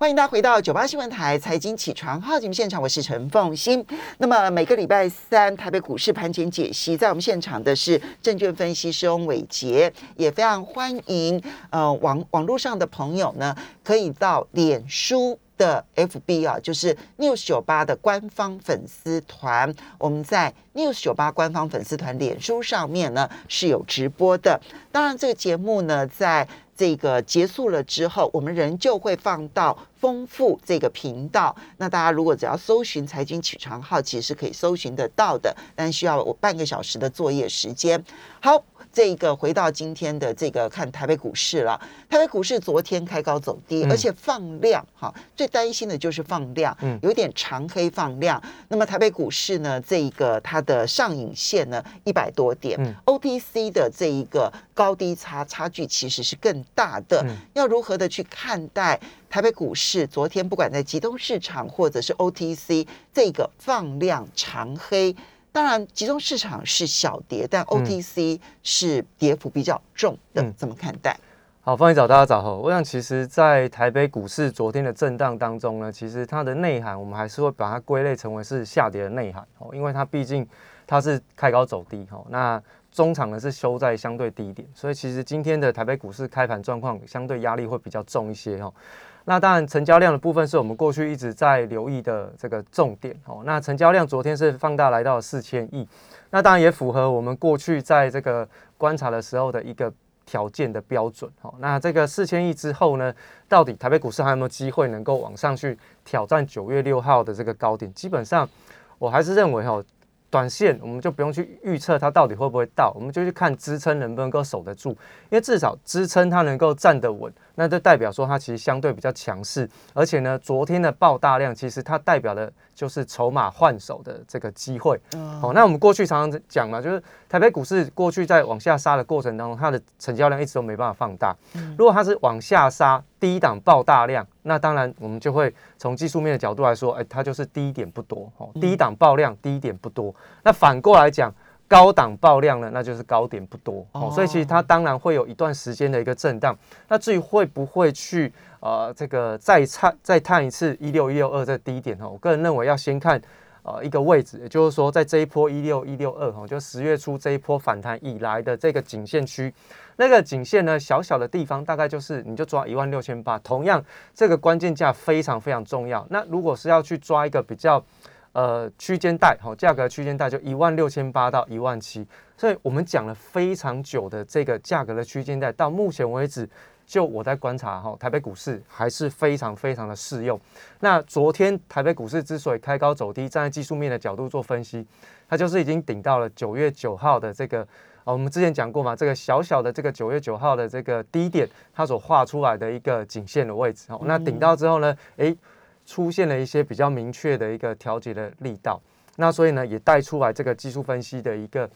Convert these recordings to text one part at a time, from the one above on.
欢迎大家回到九八新闻台财经起床号节目现场，我是陈凤欣。那么每个礼拜三台北股市盘前解析，在我们现场的是证券分析师翁伟杰，也非常欢迎呃网网络上的朋友呢，可以到脸书的 FB 啊，就是 News 九八的官方粉丝团，我们在 News 九八官方粉丝团脸书上面呢是有直播的。当然，这个节目呢在。这个结束了之后，我们仍旧会放到丰富这个频道。那大家如果只要搜寻“财经起床号”，其实是可以搜寻得到的，但需要我半个小时的作业时间。好。这个回到今天的这个看台北股市了，台北股市昨天开高走低，而且放量哈，最担心的就是放量，嗯，有点长黑放量。那么台北股市呢，这一个它的上影线呢一百多点，OTC 的这一个高低差差距其实是更大的。要如何的去看待台北股市？昨天不管在集中市场或者是 OTC 这个放量长黑。当然，集中市场是小跌，但 OTC 是跌幅比较重的，怎么看待？好，欢迎早，大家早好。我想，其实，在台北股市昨天的震荡当中呢，其实它的内涵，我们还是会把它归类成为是下跌的内涵哦，因为它毕竟它是开高走低哈，那中场呢是收在相对低点，所以其实今天的台北股市开盘状况相对压力会比较重一些哈。那当然，成交量的部分是我们过去一直在留意的这个重点哦。那成交量昨天是放大来到四千亿，那当然也符合我们过去在这个观察的时候的一个条件的标准哦。那这个四千亿之后呢，到底台北股市还有没有机会能够往上去挑战九月六号的这个高点？基本上，我还是认为哈。短线我们就不用去预测它到底会不会到，我们就去看支撑能不能够守得住，因为至少支撑它能够站得稳，那就代表说它其实相对比较强势，而且呢，昨天的爆大量其实它代表的。就是筹码换手的这个机会，好，那我们过去常常讲嘛，就是台北股市过去在往下杀的过程当中，它的成交量一直都没办法放大。如果它是往下杀，低档爆大量，那当然我们就会从技术面的角度来说，哎，它就是低点不多，哦，低档爆量，低点不多。那反过来讲。高档爆量呢，那就是高点不多哦，所以其实它当然会有一段时间的一个震荡。那至于会不会去呃这个再探再探一次一六一六二这低点哈，我个人认为要先看呃一个位置，也就是说在这一波一六一六二哈，就十月初这一波反弹以来的这个颈线区，那个颈线呢小小的地方大概就是你就抓一万六千八，同样这个关键价非常非常重要。那如果是要去抓一个比较。呃，区间带好，价格区间带就一万六千八到一万七，所以我们讲了非常久的这个价格的区间带，到目前为止，就我在观察哈，台北股市还是非常非常的适用。那昨天台北股市之所以开高走低，站在技术面的角度做分析，它就是已经顶到了九月九号的这个，啊，我们之前讲过嘛，这个小小的这个九月九号的这个低点，它所画出来的一个颈线的位置，哦，那顶到之后呢，诶。出现了一些比较明确的一个调节的力道，那所以呢，也带出来这个技术分析的一个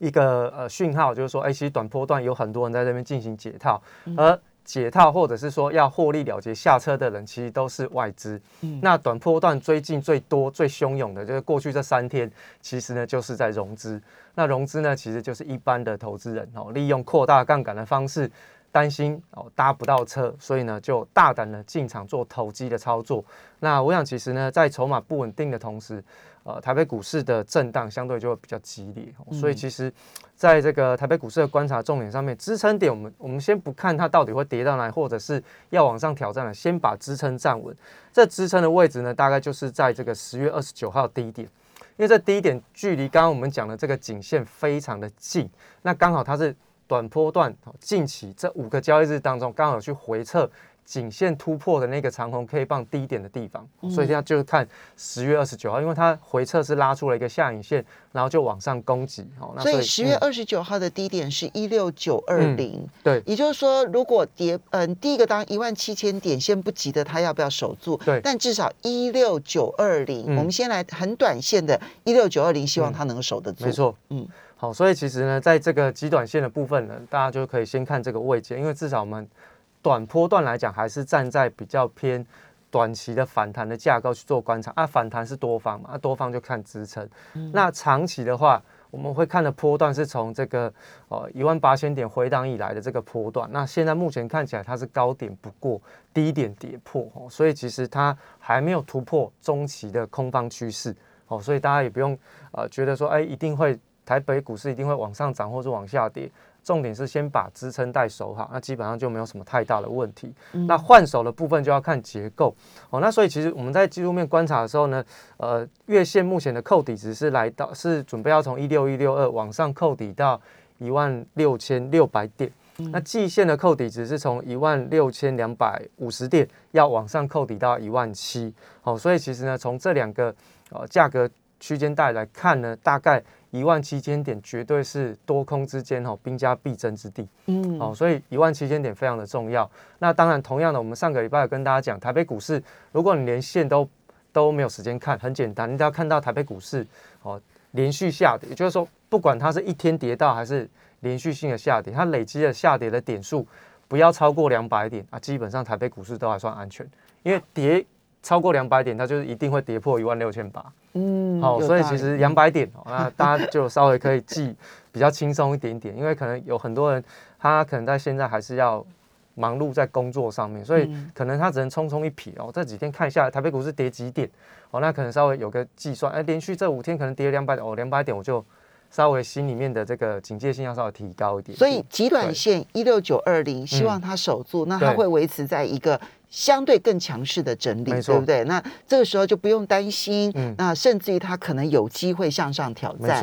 一个呃讯号，就是说，哎，其实短波段有很多人在这边进行解套，而解套或者是说要获利了结下车的人，其实都是外资。那短波段最近最多最汹涌的，就是过去这三天，其实呢就是在融资。那融资呢，其实就是一般的投资人哦，利用扩大杠杆的方式。担心哦搭不到车，所以呢就大胆的进场做投机的操作。那我想其实呢，在筹码不稳定的同时，呃，台北股市的震荡相对就会比较激烈。所以其实在这个台北股市的观察重点上面，支撑点我们我们先不看它到底会跌到哪，或者是要往上挑战了，先把支撑站稳。这支撑的位置呢，大概就是在这个十月二十九号低点，因为这低点距离刚刚我们讲的这个颈线非常的近，那刚好它是。短波段近期这五个交易日当中，刚好去回测颈线突破的那个长红 K 棒低点的地方，所以现在就是看十月二十九号，因为它回测是拉出了一个下影线，然后就往上攻击。哦，所以十月二十九号的低点是一六九二零，对，也就是说，如果跌，嗯，第一个当一万七千点先不急的，它要不要守住？对，但至少一六九二零，我们先来很短线的一六九二零，希望它能够守得住。没错，嗯。好，所以其实呢，在这个极短线的部分呢，大家就可以先看这个位阶，因为至少我们短波段来讲，还是站在比较偏短期的反弹的架构去做观察啊。反弹是多方嘛，啊多方就看支撑。那长期的话，我们会看的波段是从这个呃一万八千点回档以来的这个波段，那现在目前看起来它是高点不过低点跌破哦，所以其实它还没有突破中期的空方趋势哦，所以大家也不用呃觉得说哎一定会台北股市一定会往上涨或者往下跌。重点是先把支撑带守好，那基本上就没有什么太大的问题。那换手的部分就要看结构哦。那所以其实我们在技术面观察的时候呢，呃，月线目前的扣底值是来到是准备要从一六一六二往上扣底到一万六千六百点。那季线的扣底值是从一万六千两百五十点要往上扣底到一万七。哦，所以其实呢，从这两个呃价格区间带来看呢，大概。一万七千点绝对是多空之间哈兵家必争之地，嗯，哦，所以一万七千点非常的重要。那当然，同样的，我们上个礼拜跟大家讲，台北股市，如果你连线都都没有时间看，很简单，你只要看到台北股市哦连续下跌，也就是说，不管它是一天跌到还是连续性的下跌，它累积的下跌的点数不要超过两百点啊，基本上台北股市都还算安全，因为跌超过两百点，它就是一定会跌破一万六千八。嗯，好，所以其实两百点，那大家就稍微可以记比较轻松一点点，因为可能有很多人他可能在现在还是要忙碌在工作上面，所以可能他只能匆匆一瞥哦。这几天看一下，台北股市跌几点哦，那可能稍微有个计算，哎，连续这五天可能跌两百点哦，两百点我就稍微心里面的这个警戒性要稍微提高一点。所以极短线一六九二零，希望它守住，那它会维持在一个。相对更强势的整理，对不对？那这个时候就不用担心，那甚至于它可能有机会向上挑战。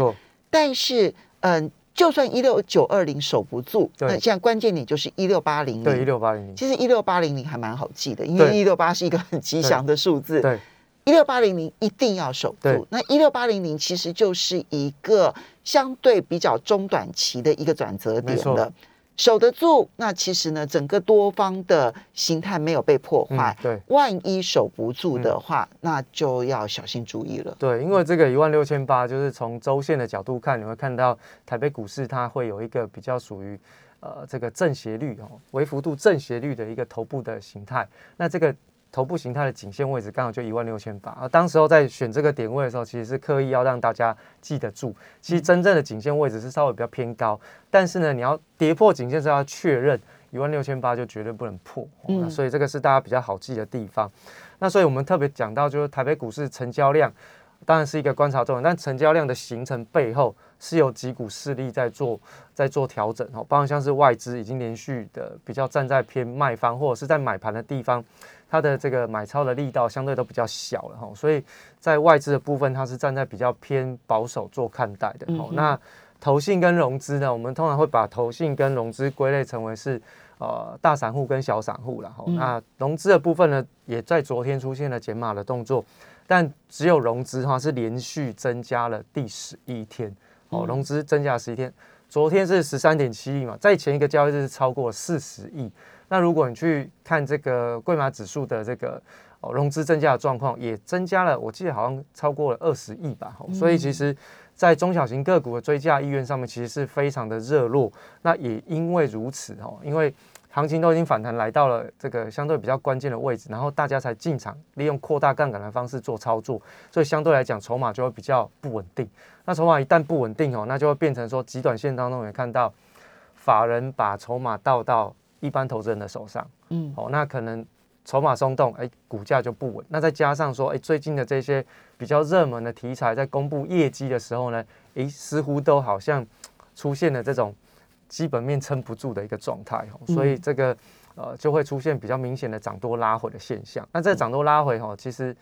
但是，嗯，就算一六九二零守不住，那现在关键点就是一六八零零。对，一六八零零。其实一六八零零还蛮好记的，因为一六八是一个很吉祥的数字。对。一六八零零一定要守住。那一六八零零其实就是一个相对比较中短期的一个转折点了。守得住，那其实呢，整个多方的形态没有被破坏。对，万一守不住的话，那就要小心注意了。对，因为这个一万六千八，就是从周线的角度看，你会看到台北股市它会有一个比较属于呃这个正斜率哦，微幅度正斜率的一个头部的形态。那这个。头部形态的颈线位置刚好就一万六千八而，当时候在选这个点位的时候，其实是刻意要让大家记得住。其实真正的颈线位置是稍微比较偏高，但是呢，你要跌破颈线是要确认一万六千八就绝对不能破，嗯，所以这个是大家比较好记的地方。那所以我们特别讲到，就是台北股市成交量当然是一个观察重点，但成交量的形成背后是有几股势力在做在做调整哦，包括像是外资已经连续的比较站在偏卖方或者是在买盘的地方。它的这个买超的力道相对都比较小了哈，所以在外资的部分，它是站在比较偏保守做看待的。哦，那投信跟融资呢，我们通常会把投信跟融资归类成为是呃大散户跟小散户了。哈，那融资的部分呢，也在昨天出现了减码的动作，但只有融资哈是连续增加了第十一天。哦，融资增加十一天，昨天是十三点七亿嘛，在前一个交易日是超过四十亿。那如果你去看这个贵马指数的这个哦融资增加的状况，也增加了，我记得好像超过了二十亿吧。所以其实，在中小型个股的追加意愿上面，其实是非常的热络。那也因为如此哦，因为行情都已经反弹来到了这个相对比较关键的位置，然后大家才进场，利用扩大杠杆的方式做操作，所以相对来讲筹码就会比较不稳定。那筹码一旦不稳定哦，那就会变成说极短线当中也看到法人把筹码倒到。一般投资人的手上，嗯，哦，那可能筹码松动，哎，股价就不稳。那再加上说，哎，最近的这些比较热门的题材，在公布业绩的时候呢，哎，似乎都好像出现了这种基本面撑不住的一个状态，哦，所以这个呃就会出现比较明显的涨多拉回的现象。那这涨多拉回，哈，其实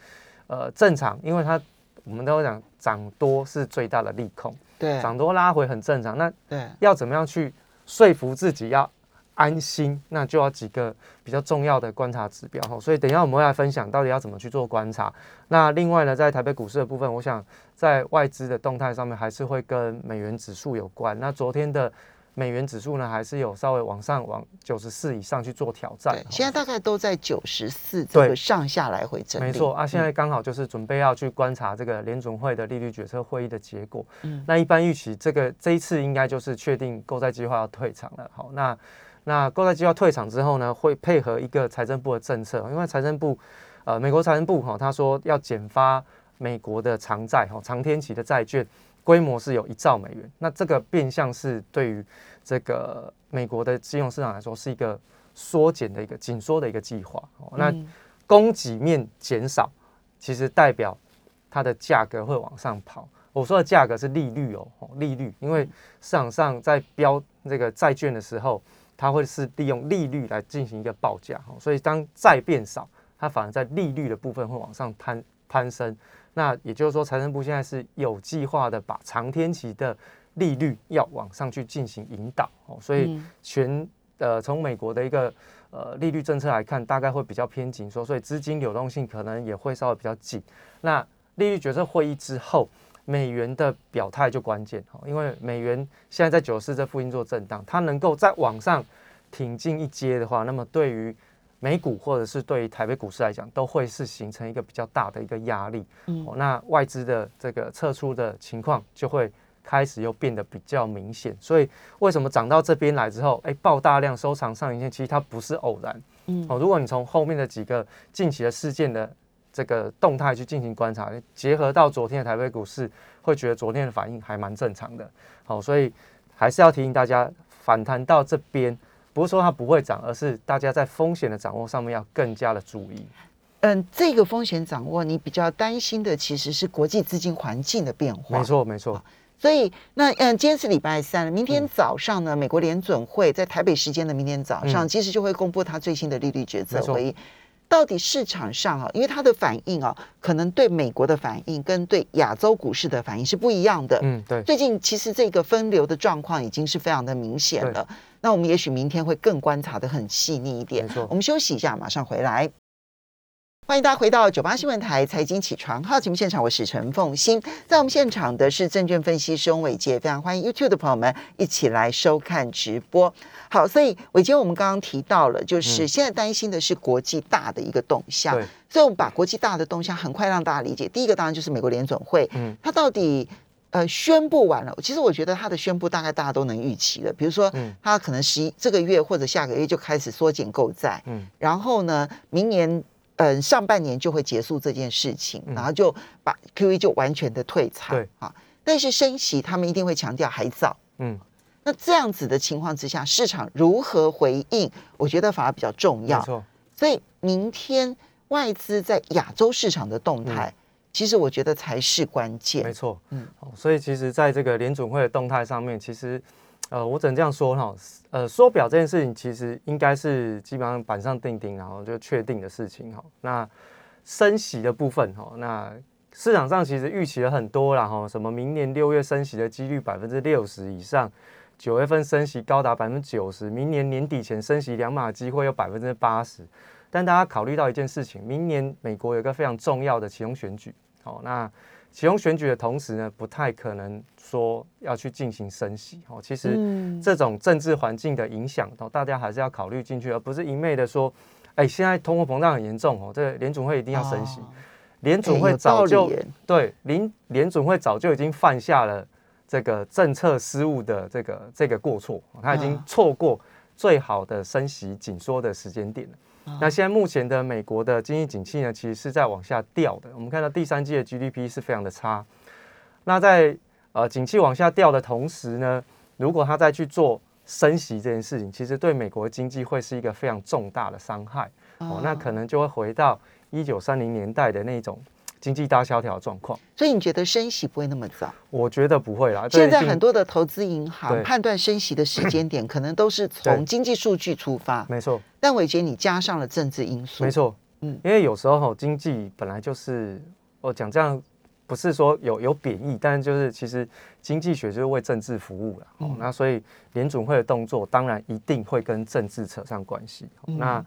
呃正常，因为它我们都会讲涨多是最大的利空，对，涨多拉回很正常。那对，要怎么样去说服自己要？安心，那就要几个比较重要的观察指标哈，所以等一下我们会来分享到底要怎么去做观察。那另外呢，在台北股市的部分，我想在外资的动态上面还是会跟美元指数有关。那昨天的美元指数呢，还是有稍微往上往九十四以上去做挑战。现在大概都在九十四这个上下来回整理。没错啊，现在刚好就是准备要去观察这个联总会的利率决策会议的结果。嗯，那一般预期这个这一次应该就是确定购债计划要退场了。好，那。那购债计划退场之后呢，会配合一个财政部的政策，因为财政部，呃，美国财政部哈，他说要减发美国的长债哈，长天期的债券，规模是有一兆美元，那这个变相是对于这个美国的金融市场来说是一个缩减的一个紧缩的一个计划。哦，那供给面减少，其实代表它的价格会往上跑。我说的价格是利率哦，利率，因为市场上在标这个债券的时候，它会是利用利率来进行一个报价，所以当债变少，它反而在利率的部分会往上攀攀升。那也就是说，财政部现在是有计划的把长天期的利率要往上去进行引导哦，所以全呃从美国的一个呃利率政策来看，大概会比较偏紧缩，所以资金流动性可能也会稍微比较紧。那利率决策会议之后。美元的表态就关键哦，因为美元现在在九四这附近做震荡，它能够再往上挺进一阶的话，那么对于美股或者是对于台北股市来讲，都会是形成一个比较大的一个压力。嗯，那外资的这个撤出的情况就会开始又变得比较明显。所以为什么涨到这边来之后，哎，爆大量收藏上影线，其实它不是偶然。嗯，哦，如果你从后面的几个近期的事件的。这个动态去进行观察，结合到昨天的台北股市，会觉得昨天的反应还蛮正常的。好，所以还是要提醒大家，反弹到这边，不是说它不会涨，而是大家在风险的掌握上面要更加的注意。嗯，这个风险掌握，你比较担心的其实是国际资金环境的变化。没错，没错。所以那嗯，今天是礼拜三，明天早上呢，美国联准会在台北时间的明天早上，其实就会公布它最新的利率决策会议。到底市场上啊，因为它的反应啊，可能对美国的反应跟对亚洲股市的反应是不一样的。嗯，对。最近其实这个分流的状况已经是非常的明显了。那我们也许明天会更观察的很细腻一点。没错。我们休息一下，马上回来。欢迎大家回到九八新闻台财经起床号节目现场，我是陈凤欣，在我们现场的是证券分析师翁伟杰，非常欢迎 YouTube 的朋友们一起来收看直播。好，所以伟杰，我们刚刚提到了，就是现在担心的是国际大的一个动向，所以我们把国际大的动向很快让大家理解。第一个当然就是美国联总会，嗯，它到底呃宣布完了，其实我觉得它的宣布大概大家都能预期了，比如说，嗯，它可能十一这个月或者下个月就开始缩减购债，嗯，然后呢，明年。嗯，上半年就会结束这件事情，然后就把 Q E 就完全的退场。对啊，但是升息他们一定会强调还早。嗯，那这样子的情况之下，市场如何回应？我觉得反而比较重要。没错。所以明天外资在亚洲市场的动态，其实我觉得才是关键。没错。嗯。所以其实在这个联准会的动态上面，其实。呃，我只能这样说哈，呃，缩表这件事情其实应该是基本上板上钉钉，然后就确定的事情哈。那升息的部分哈，那市场上其实预期了很多了哈，什么明年六月升息的几率百分之六十以上，九月份升息高达百分之九十，明年年底前升息两码机会有百分之八十。但大家考虑到一件事情，明年美国有个非常重要的其中选举，好那。启用选举的同时呢，不太可能说要去进行升息哦。其实这种政治环境的影响哦，大家还是要考虑进去，而不是一昧的说，哎，现在通货膨胀很严重哦，这联总会一定要升息。联总会早就对联联总会早就已经犯下了这个政策失误的这个这个过错，他已经错过最好的升息紧缩的时间点了。那现在目前的美国的经济景气呢，其实是在往下掉的。我们看到第三季的 GDP 是非常的差。那在呃景气往下掉的同时呢，如果他再去做升息这件事情，其实对美国经济会是一个非常重大的伤害。哦，那可能就会回到一九三零年代的那种。经济大萧条状况，所以你觉得升息不会那么早？我觉得不会啦。现在很多的投资银行判断升息的时间点，可能都是从经济数据出发。没错。但伟杰，你加上了政治因素。没错。嗯，因为有时候哈，经济本来就是我讲这样，不是说有有贬义，但是就是其实经济学就是为政治服务了。哦，那所以联准会的动作当然一定会跟政治扯上关系。那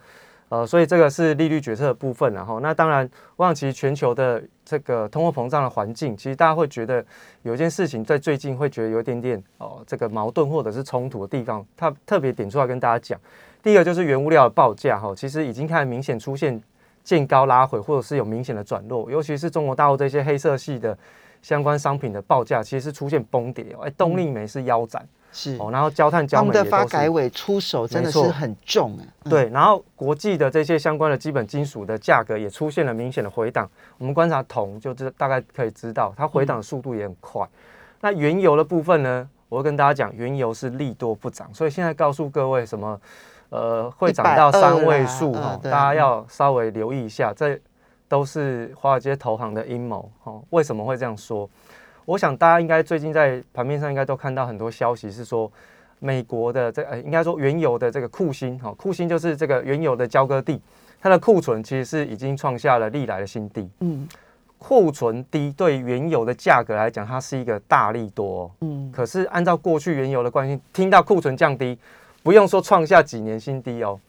呃，所以这个是利率决策的部分，然后那当然，我想其实全球的这个通货膨胀的环境，其实大家会觉得有一件事情在最近会觉得有一点点哦，这个矛盾或者是冲突的地方，它特别点出来跟大家讲。第一个就是原物料的报价哈，其实已经开始明显出现见高拉回，或者是有明显的转弱，尤其是中国大陆这些黑色系的相关商品的报价，其实是出现崩跌，哎，动力煤是腰斩。是哦，然后焦炭、焦煤的发改委出手真的是很重哎。对，然后国际的这些相关的基本金属的价格也出现了明显的回档。我们观察铜，就知大概可以知道它回档的速度也很快。那原油的部分呢，我会跟大家讲，原油是利多不涨，所以现在告诉各位什么，呃，会涨到三位数哈，大家要稍微留意一下，这都是华尔街投行的阴谋哦。为什么会这样说？我想大家应该最近在盘面上应该都看到很多消息，是说美国的这呃，应该说原油的这个库欣哈，库欣就是这个原油的交割地，它的库存其实是已经创下了历来的新低。嗯，库存低对原油的价格来讲，它是一个大利多。嗯，可是按照过去原油的关系，听到库存降低，不用说创下几年新低哦，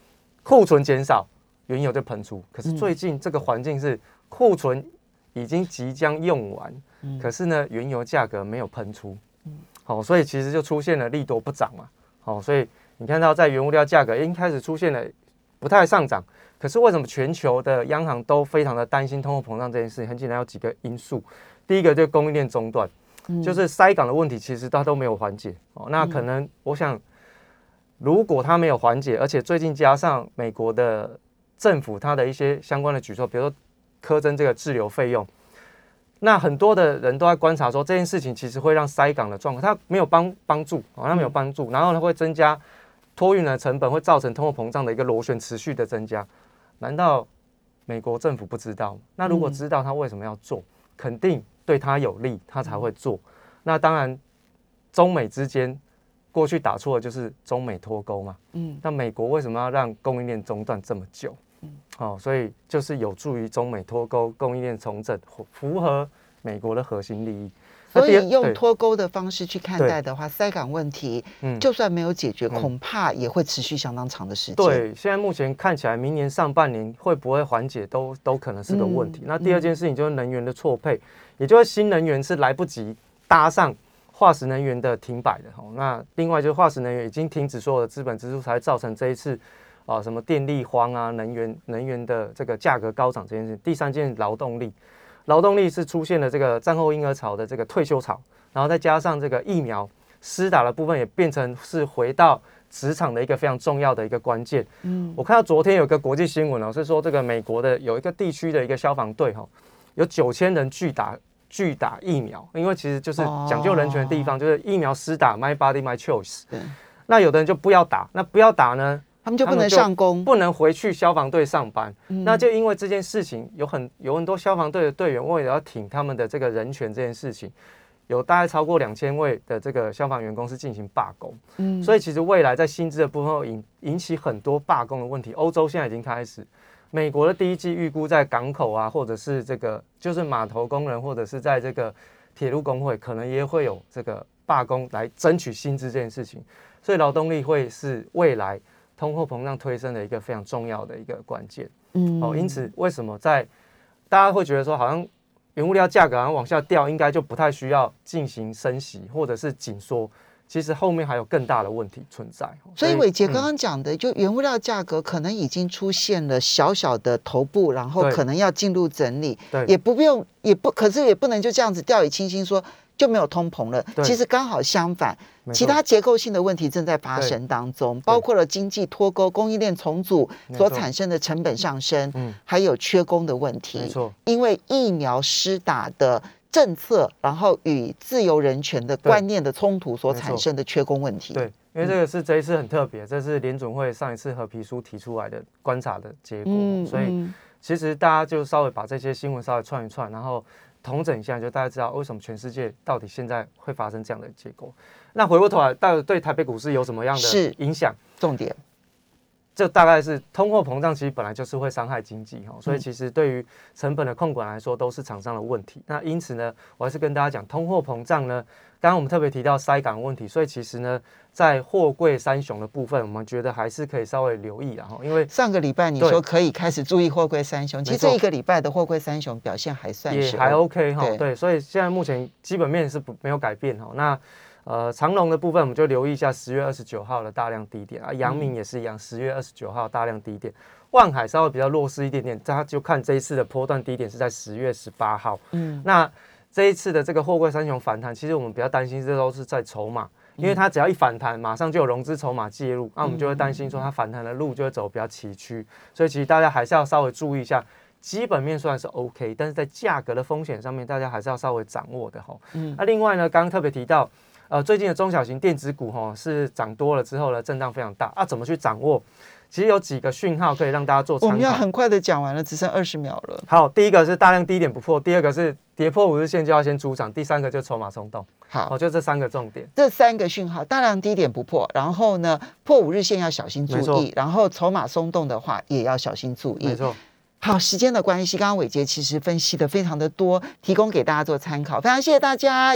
库存减少，原油就喷出。可是最近这个环境是库存已经即将用完。可是呢，原油价格没有喷出，好，所以其实就出现了利多不涨嘛，好，所以你看到在原物料价格一开始出现了不太上涨，可是为什么全球的央行都非常的担心通货膨胀这件事情？很简单，有几个因素，第一个就是供应链中断，就是塞港的问题，其实它都没有缓解，哦，那可能我想，如果它没有缓解，而且最近加上美国的政府它的一些相关的举措，比如说苛征这个滞留费用。那很多的人都在观察说这件事情其实会让塞港的状况，它没有帮帮助，好像没有帮助，然后呢会增加托运的成本，会造成通货膨胀的一个螺旋持续的增加。难道美国政府不知道？那如果知道，他为什么要做？肯定对他有利，他才会做。那当然，中美之间过去打错的就是中美脱钩嘛。嗯。那美国为什么要让供应链中断这么久？哦，所以就是有助于中美脱钩、供应链重整，符合美国的核心利益。所以用脱钩的方式去看待的话，塞港问题，嗯，就算没有解决，恐怕也会持续相当长的时间。对，现在目前看起来，明年上半年会不会缓解，都都可能是个问题。那第二件事情就是能源的错配，也就是新能源是来不及搭上化石能源的停摆的。哦，那另外就是化石能源已经停止所有的资本支出，才造成这一次。啊，什么电力荒啊，能源能源的这个价格高涨这件事。第三件，劳动力，劳动力是出现了这个战后婴儿潮的这个退休潮，然后再加上这个疫苗施打的部分，也变成是回到职场的一个非常重要的一个关键。嗯，我看到昨天有个国际新闻哦，是说这个美国的有一个地区的一个消防队哈，有九千人拒打拒打疫苗，因为其实就是讲究人权的地方，就是疫苗施打 My Body My Choice。对，那有的人就不要打，那不要打呢？他们就不能上工，不能回去消防队上班。那就因为这件事情，有很有很多消防队的队员为了要挺他们的这个人权这件事情，有大概超过两千位的这个消防员工是进行罢工。嗯，所以其实未来在薪资的部分引引起很多罢工的问题。欧洲现在已经开始，美国的第一季预估在港口啊，或者是这个就是码头工人，或者是在这个铁路工会，可能也会有这个罢工来争取薪资这件事情。所以劳动力会是未来。通货膨胀推升的一个非常重要的一个关键，嗯，哦，因此为什么在大家会觉得说，好像原物料价格好像往下掉，应该就不太需要进行升息或者是紧缩，其实后面还有更大的问题存在。所以伟杰刚刚讲的，就原物料价格可能已经出现了小小的头部，然后可能要进入整理，对，也不用，也不，可是也不能就这样子掉以轻心说。就没有通膨了。其实刚好相反，其他结构性的问题正在发生当中，包括了经济脱钩、供应链重组所产生的成本上升，还有缺工的问题。没错，因为疫苗施打的政策，然后与自由人权的观念的冲突所产生的缺工问题。对，因为这个是这一次很特别，这是联准会上一次和皮书提出来的观察的结果，所以其实大家就稍微把这些新闻稍微串一串，然后。统整一下，就大家知道为什么全世界到底现在会发生这样的结果。那回过头来，到底对台北股市有什么样的影响？重点，这大概是通货膨胀，其实本来就是会伤害经济哈。所以其实对于成本的控管来说，都是厂商的问题。那因此呢，我还是跟大家讲，通货膨胀呢。刚刚我们特别提到塞港问题，所以其实呢，在货柜三雄的部分，我们觉得还是可以稍微留意然后，因为上个礼拜你说可以开始注意货柜三雄，其实这一个礼拜的货柜三雄表现还算也还 OK 哈，对，所以现在目前基本面是不没有改变哈。那呃长龙的部分，我们就留意一下十月二十九号的大量低点啊，阳明也是一样，十月二十九号大量低点，万海稍微比较弱势一点点，大家就看这一次的波段低点是在十月十八号，嗯，那。这一次的这个货柜三雄反弹，其实我们比较担心，这都是在筹码，因为它只要一反弹，马上就有融资筹码介入，那我们就会担心说它反弹的路就会走比较崎岖，所以其实大家还是要稍微注意一下基本面虽然是 OK，但是在价格的风险上面，大家还是要稍微掌握的哈。嗯。那另外呢，刚刚特别提到，呃，最近的中小型电子股哈是涨多了之后呢，震荡非常大啊，怎么去掌握？其实有几个讯号可以让大家做我参考。我们要很快的讲完了，只剩二十秒了。好，第一个是大量低点不破，第二个是跌破五日线就要先出场，第三个就筹码松动。好哦，，就这三个重点。这三个讯号，大量低点不破，然后呢，破五日线要小心注意，然后筹码松动的话也要小心注意。没错。好，时间的关系，刚刚伟杰其实分析的非常的多，提供给大家做参考，非常谢谢大家。